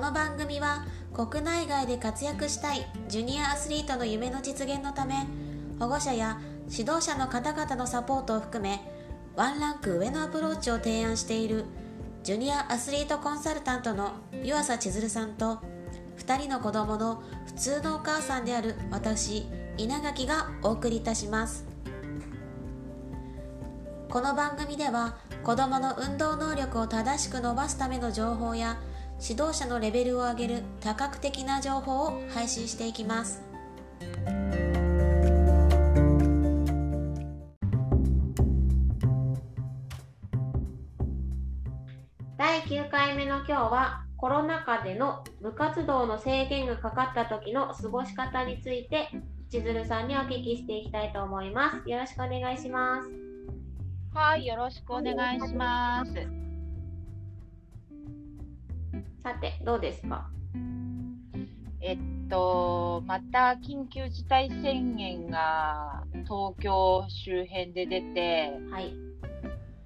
この番組は国内外で活躍したいジュニアアスリートの夢の実現のため保護者や指導者の方々のサポートを含めワンランク上のアプローチを提案しているジュニアアスリートコンサルタントの湯浅千鶴さんと2人の子供の普通のお母さんである私稲垣がお送りいたします。この番組では子どもの運動能力を正しく伸ばすための情報や指導者のレベルを上げる多角的な情報を配信していきます。第9回目の今日はコロナ禍での部活動の制限がかかった時の過ごし方について千鶴さんにお聞きしていきたいと思います。よろしくお願いします。はい、よろしくお願いします。さてどうですか？えっと、また緊急事態宣言が東京周辺で出て、はい、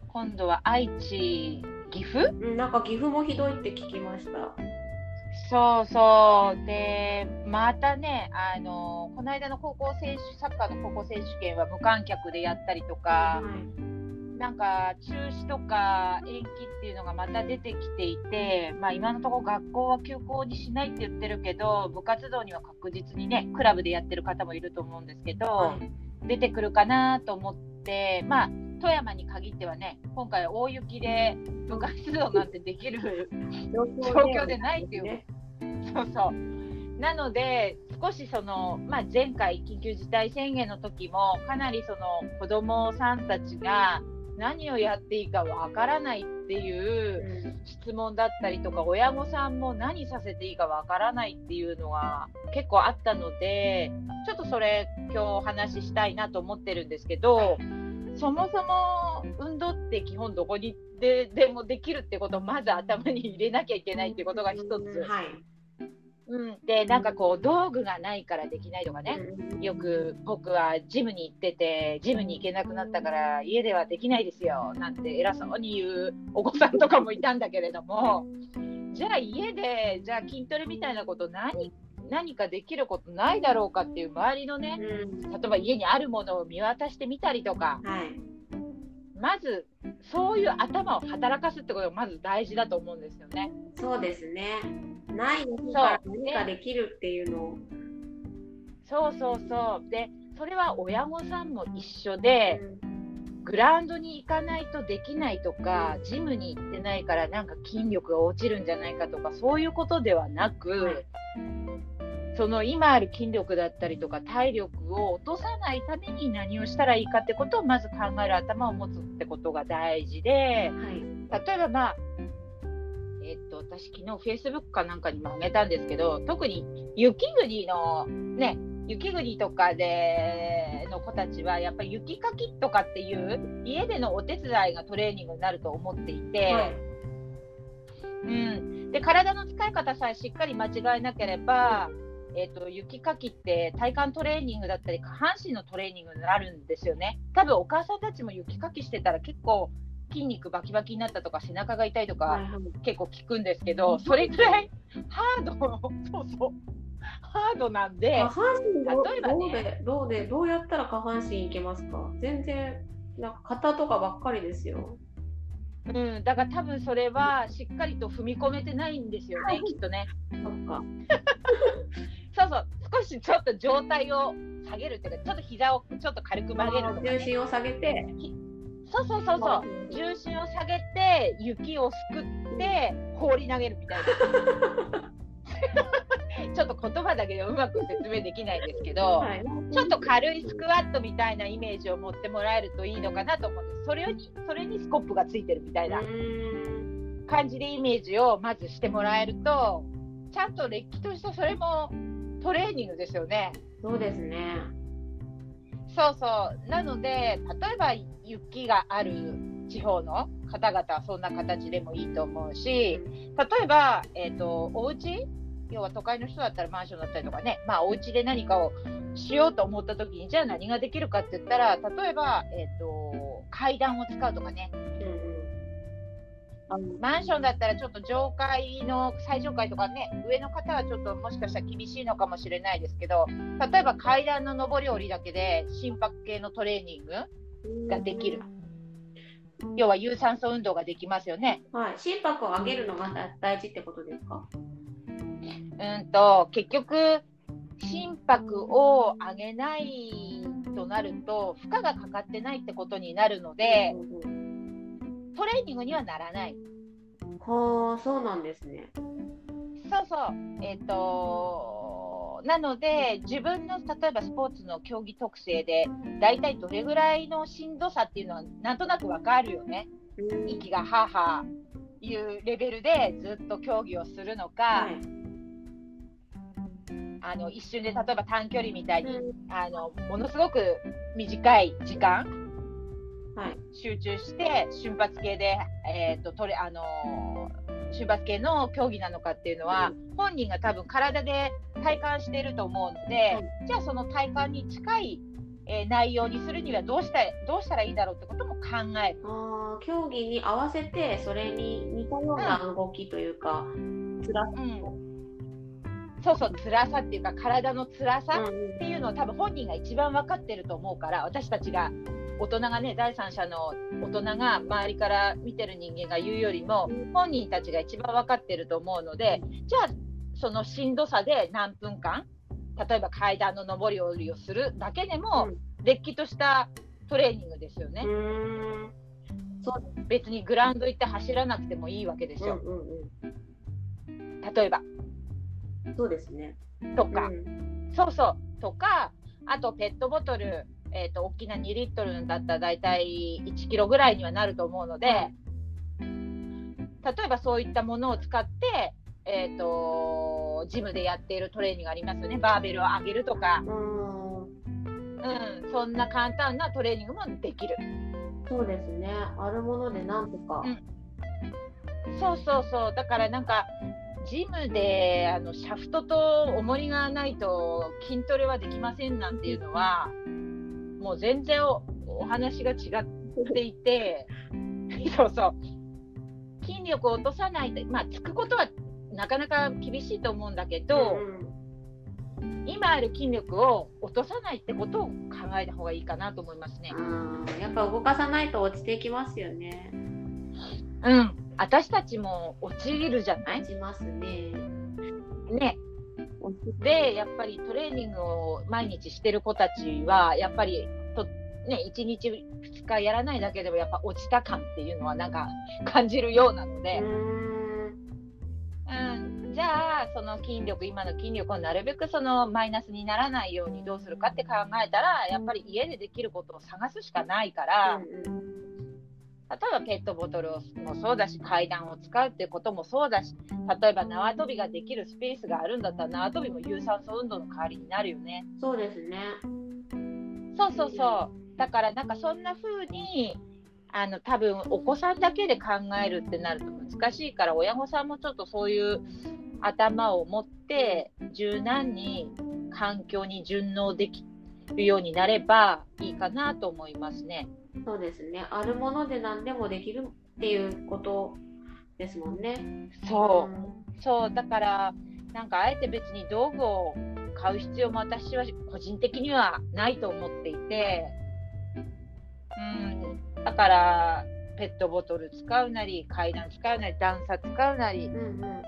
今度は愛知、岐阜？うん、なんか岐阜もひどいって聞きました。そうそう。で、またね、あの、この間の高校選手、サッカーの高校選手権は無観客でやったりとか、はいなんか中止とか延期っていうのがまた出てきていて、まあ、今のところ学校は休校にしないって言ってるけど部活動には確実にねクラブでやってる方もいると思うんですけど、はい。出てくるかなと思って、まあ、富山に限ってはね今回大雪で部活動なんてできる状 状況でないっていう。ね。そうそう。なので、少しその、まあ、前回、緊急事態宣言の時も、かなりその子供さんたちが何をやっていいかわからないっていう質問だったりとか、親御さんも何させていいかわからないっていうのが結構あったので、ちょっとそれ、今日お話ししたいなと思ってるんですけど、そもそも運動って基本どこにででもできるってことをまず頭に入れなきゃいけないってことが一つ。はいうん、でなんかこう道具がないからできないとかね、よく僕はジムに行っててジムに行けなくなったから家ではできないですよなんて偉そうに言うお子さんとかもいたんだけれども。じゃあ家でじゃあ筋トレみたいなこと何何かできることないだろうかっていう周りのねうん。例えば家にあるものを見渡してみたりとか。はい。まずそういう頭を働かすってことがまず大事だと思うんですよね。そうですねないのから何かできるっていうのを。そうそうそう。でそれは親御さんも一緒で、グラウンドに行かないとできないとか、ジムに行ってないからなんか筋力が落ちるんじゃないかとか、そういうことではなく、はい。その今ある筋力だったりとか体力を落とさないために何をしたらいいかってことをまず考える頭を持つってことが大事で、はい。例えばまあ、えっと、私昨日 Facebook かなんかにもあげたんですけど、特に雪国のね、雪国とかでの子たちはやっぱり雪かきとかっていう家でのお手伝いがトレーニングになると思っていて、はいうん、で体の使い方さえしっかり間違えなければ、えっと雪かきって体幹トレーニングだったり下半身のトレーニングになるんですよね。多分お母さんたちも雪かきしてたら結構筋肉バキバキになったとか背中が痛いとか、結構聞くんですけど、それぐらい ハード、そうそう、ハードなんで下、半身どう例えばね。どうでどうでどうやったら下半身いけますか？全然なんか肩とかばっかりですよ。うん、だから多分それはしっかりと踏み込めてないんですよね、きっとね。そっか。そうそう、少しちょっと状態を下げるっていうか、ちょっと膝をちょっと軽く曲げるとか、重ね、心を下げてそうそうそうそう、重心を下げて、雪をすくって、放り投げるみたいな。ちょっと言葉だけでうまく説明できないんですけど、はいちょっと軽いスクワットみたいなイメージを持ってもらえるといいのかなと思うんです。それに、それにスコップがついてるみたいな感じでイメージをまずしてもらえると、ちゃんとれっきとしたそれもトレーニングですよね。そうですねそうそう。なので、例えば雪がある地方の方々はそんな形でもいいと思うし、例えば、えっ、と、お家要は都会の人だったらマンションだったりとかね、まあお家で何かをしようと思った時に、じゃあ何ができるかって言ったら、例えば、えっ、と、階段を使うとかね。マンションだったらちょっと上階の最上階とかね上の方はちょっともしかしたら厳しいのかもしれないですけど例えば階段の上り下りだけで心拍系のトレーニングができる。要は有酸素運動ができますよね。はい、心拍を上げるのが大事ってことですか？うんと結局心拍を上げないとなると負荷がかかってないってことになるので、トレーニングにはならない。はあそうなんですね。そうそう。えっ、ー、となので自分の例えばスポーツの競技特性で大体どれぐらいのしんどさっていうのはなんとなくわかるよね。息がははいうレベルでずっと競技をするのか、はいあの一瞬で例えば短距離みたいに、あのものすごく短い時間、はい、集中して瞬発系で、えーと、とれあの瞬発系の競技なのかっていうのは、うん、本人が多分体で体感していると思うので、うん、じゃあその体感に近い、えー、内容にするにはどうしたどうしたらいいだろうってことも考える。あ競技に合わせてそれに似たような動きというか、うん、つらさをそうそう辛さっていうか体の辛さっていうのを多分本人が一番分かってると思うから私たちが大人がね第三者の大人が周りから見てる人間が言うよりも本人たちが一番分かってると思うのでじゃあそのしんどさで何分間例えば階段の上り下りをするだけでも、れっきとしたトレーニングですよね。そう。別にグラウンド行って走らなくてもいいわけですよ。例えば。そうですね。とか、うん、そうそう、とか、あとペットボトル、えーと、大きな2リットルだったら大体1キロぐらいにはなると思うので、例えばそういったものを使って、えーと、ジムでやっているトレーニングありますよね、バーベルを上げるとか、うん、うん、そんな簡単なトレーニングもできる。そうですね、あるものでなんとか。うん、そうそうそう、だからなんか、ジムであのシャフトと重りがないと筋トレはできませんなんていうのはもう全然おお話が違っていて そうそう筋力を落とさないとまあつくことはなかなか厳しいと思うんだけど、うん、今ある筋力を落とさないってことを考えた方がいいかなと思いますね。やっぱ動かさないと落ちていきますよね。うん私たちも落ちるじゃない？落ちますね。ね。で、やっぱりトレーニングを毎日してる子たちは、やっぱりと、ね、1日2日やらないだけでもやっぱ落ちた感っていうのはなんか感じるようなので。うん、じゃあその筋力今の筋力をなるべくそのマイナスにならないようにどうするかって考えたらやっぱり家でできることを探すしかないから、うんえばペットボトルもそうだし階段を使うっていうこともそうだし例えば縄跳びができるスペースがあるんだったら縄跳びも有酸素運動の代わりになるよね。そうですねそうそうそうだからなんかそんな風にあの多分お子さんだけで考えるってなると難しいから親御さんもちょっとそういう頭を持って柔軟に環境に順応できるようになればいいかなと思いますね。そうですね。あるもので何でもできるっていうことですもんね。そう。うん、そう。だから、なんかあえて別に道具を買う必要も私は個人的にはないと思っていて、うん、だから、ペットボトル使うなり、階段使うなり、段差使うなり、うんうん、うん、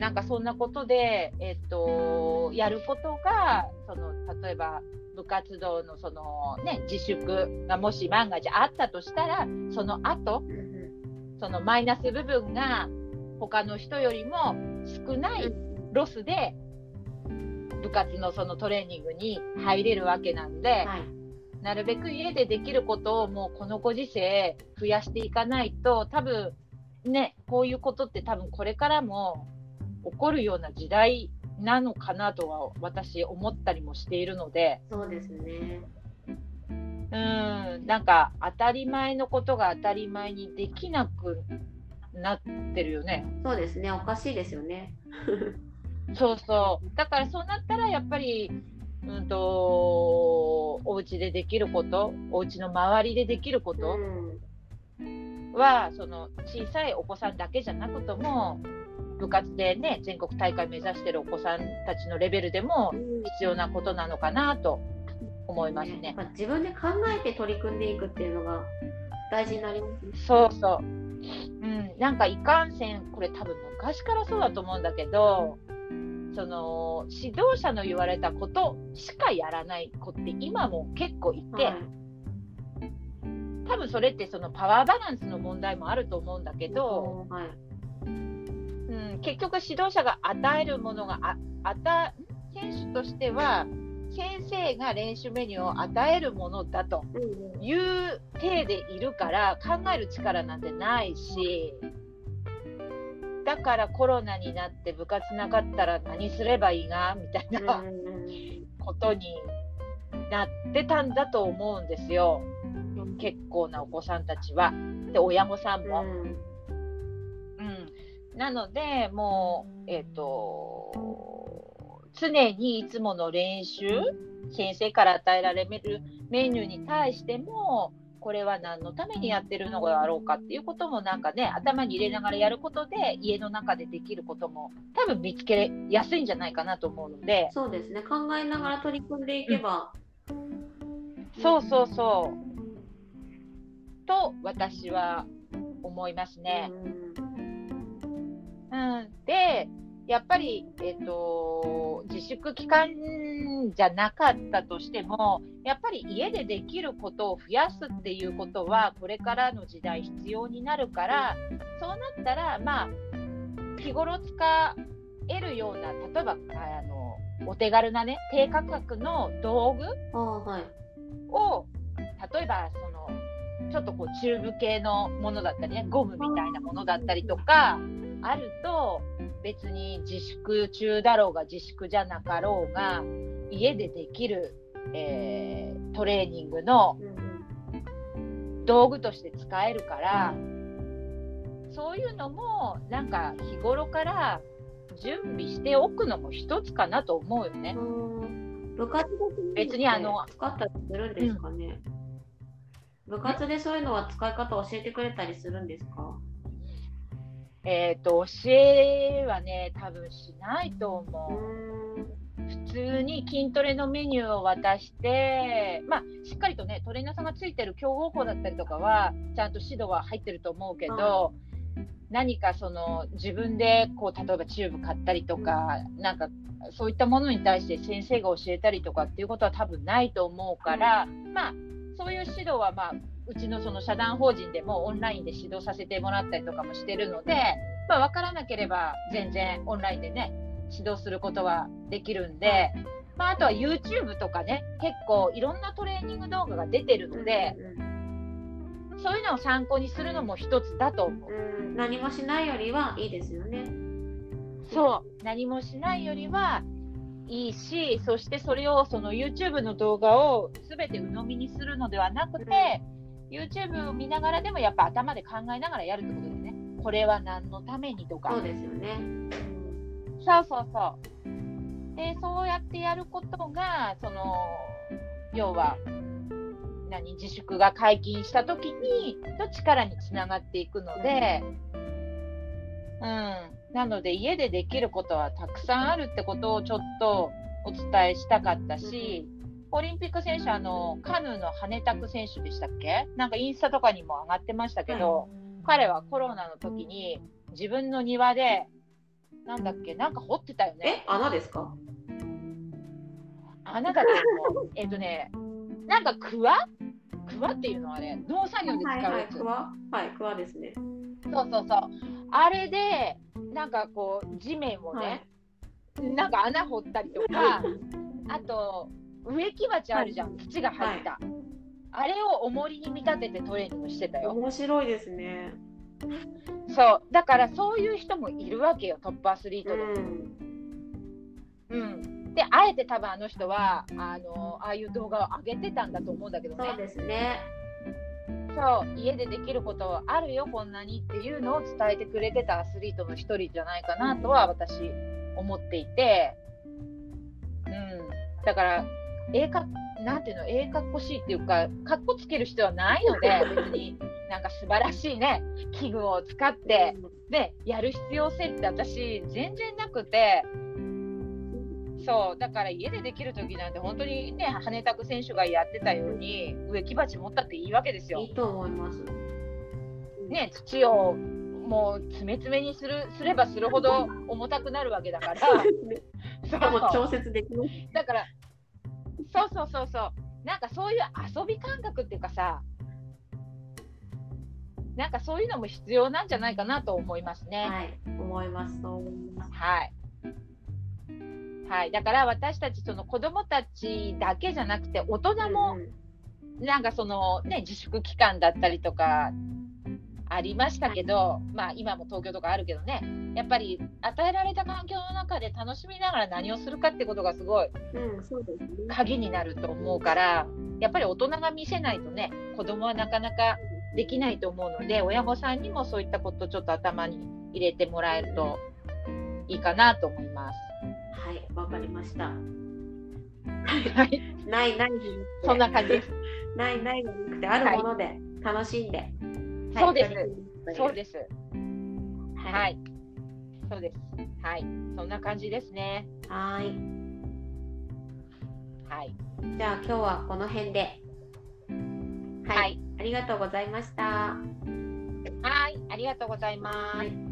なんかそんなことで、えっと、やることが、その、例えば、部活動のその、ね、自粛がもし万が一あったとしたらその後そのマイナス部分が他の人よりも少ないロスで部活のそのトレーニングに入れるわけなんで、はい、なるべく家でできることをもうこのご時世増やしていかないと多分ねこういうことって多分これからも起こるような時代なのかなとは私思ったりもしているので。そうですね。うん。なんか当たり前のことが当たり前にできなくなってるよね。そうですね。おかしいですよね。そうそう。だからそうなったらやっぱりうんとお家でできることお家の周りでできること、うん。はその小さいお子さんだけじゃなくとも部活でね全国大会目指してるお子さんたちのレベルでも必要なことなのかなと思いますね。自分で考えて取り組んでいくっていうのが大事になりますね。そうそう。うん、なんかいかんせんこれ多分昔からそうだと思うんだけど、その指導者の言われたことしかやらない子って今も結構いて、はい、多分それってそのパワーバランスの問題もあると思うんだけど、はい、うん、結局指導者が与えるものがあ与選手としては先生が練習メニューを与えるものだという体でいるから考える力なんてないし。だからコロナになって部活なかったら何すればいいが？みたいなことになってたんだと思うんですよ。結構なお子さんたちは。で、親御さんも。うん、なので、もう、えっ、ー、と、常にいつもの練習、先生から与えられるメニューに対しても、これは何のためにやってるのだろうかっていうこともなんかね頭に入れながらやることで家の中でできることも多分見つけやすいんじゃないかなと思うので。そうですね。考えながら取り組んでいけば、うん、そうそうそう。と私は思いますね。うん、うん、でやっぱり、えーと、自粛期間じゃなかったとしても、やっぱり家でできることを増やすっていうことは、これからの時代必要になるから、そうなったら、まあ、日頃使えるような、例えば、あの、お手軽なね、低価格の道具を、はい、例えば、その、ちょっとこう、チューブ系のものだったりね、ゴムみたいなものだったりとか、あると、別に自粛中だろうが自粛じゃなかろうが家でできる、えー、トレーニングの道具として使えるからそういうのもなんか日頃から準備しておくのも一つかなと思うよね。部活で別にあの使ったりするんですかね、うん、部活でそういうのは使い方教えてくれたりするんですか？えっ、ー、と、教えはね、多分しないと思う。普通に筋トレのメニューを渡して、まあ、しっかりとね、トレーナーさんがついてる強豪校だったりとかは、ちゃんと指導は入ってると思うけど、何かその自分でこう例えばチューブ買ったりとか、なんかそういったものに対して先生が教えたりとかっていうことは多分ないと思うから、まあ、そういう指導はまあうちのその社団法人でもオンラインで指導させてもらったりとかもしてるので、まあ、分からなければ全然オンラインでね指導することはできるんで、まあ、あとは YouTube とかね結構いろんなトレーニング動画が出てるので、そういうのを参考にするのも一つだと思う。うん何もしないよりはいいですよね。そう何もしないよりはいいしそしてそれをその YouTube の動画を全て鵜呑みにするのではなくて、YouTube を見ながらでもやっぱ頭で考えながらやるってことですね。これは何のためにとか。そうですよね。そうそうそう。で、そうやってやることが、その、要は、何、自粛が解禁した時に、の力につながっていくので、うん。なので、家でできることはたくさんあるってことをちょっとお伝えしたかったし、オリンピック選手、あの、カヌーの羽田区選手でしたっけ？なんかインスタとかにも上がってましたけど、彼はコロナの時に自分の庭で、なんだっけ、なんか掘ってたよね。え、穴ですか？穴だと思う。えっとね、なんかクワクワっていうのはね、農作業で使うやつ。はい、はい、クワはい、クワですね。そうそうそう。あれで、なんかこう、地面をね、はい、なんか穴掘ったりとか、あと、植木鉢あるじゃん、土が入った、はい、あれを重りに見立ててトレーニングしてたよ。面白いですね。そう。だからそういう人もいるわけよ。トップアスリートで。うん、うん、であえて多分あの人はあのああいう動画を上げてたんだと思うんだけどね。そうですね。そう。家でできることあるよこんなにっていうのを伝えてくれてたアスリートの一人じゃないかなとは私思っていて、うん、だからええか、なんていうの、ええかっこしいっていうか、かっこつける必要はないので、別に、なんか素晴らしいね器具を使って、でやる必要性って私全然なくてそうだから家でできる時なんて本当にね羽田区選手がやってたように植木鉢持ったっていいわけですよい。いと思います。ね土をもう詰め詰めにするすればするほど重たくなるわけだから。しかも調節できます。だから、そうそうそうそう、なんかそういう遊び感覚っていうかさ、なんかそういうのも必要なんじゃないかなと思いますね。はい、思います。そう思います。はい。はい、だから私たちその子供たちだけじゃなくて大人もうんなんかそのね自粛期間だったりとかありましたけど、まあ今も東京とかあるけどねやっぱり与えられた環境の中で楽しみながら何をするかってことがすごい。鍵になると思うからやっぱり大人が見せないとね子供はなかなかできないと思うので親御さんにもそういったことちょっと頭に入れてもらえるといいかなと思います。はい、わかりました。はい、ないないそんな感じです。ないないじゃなくてあるもので楽しんで。はいそうですそうです。は。はいい。そうです。はい。そんな感じですね。はい。はい。じゃあ今日はこの辺で。はい。はい。ありがとうございました。はい。ありがとうございます。はい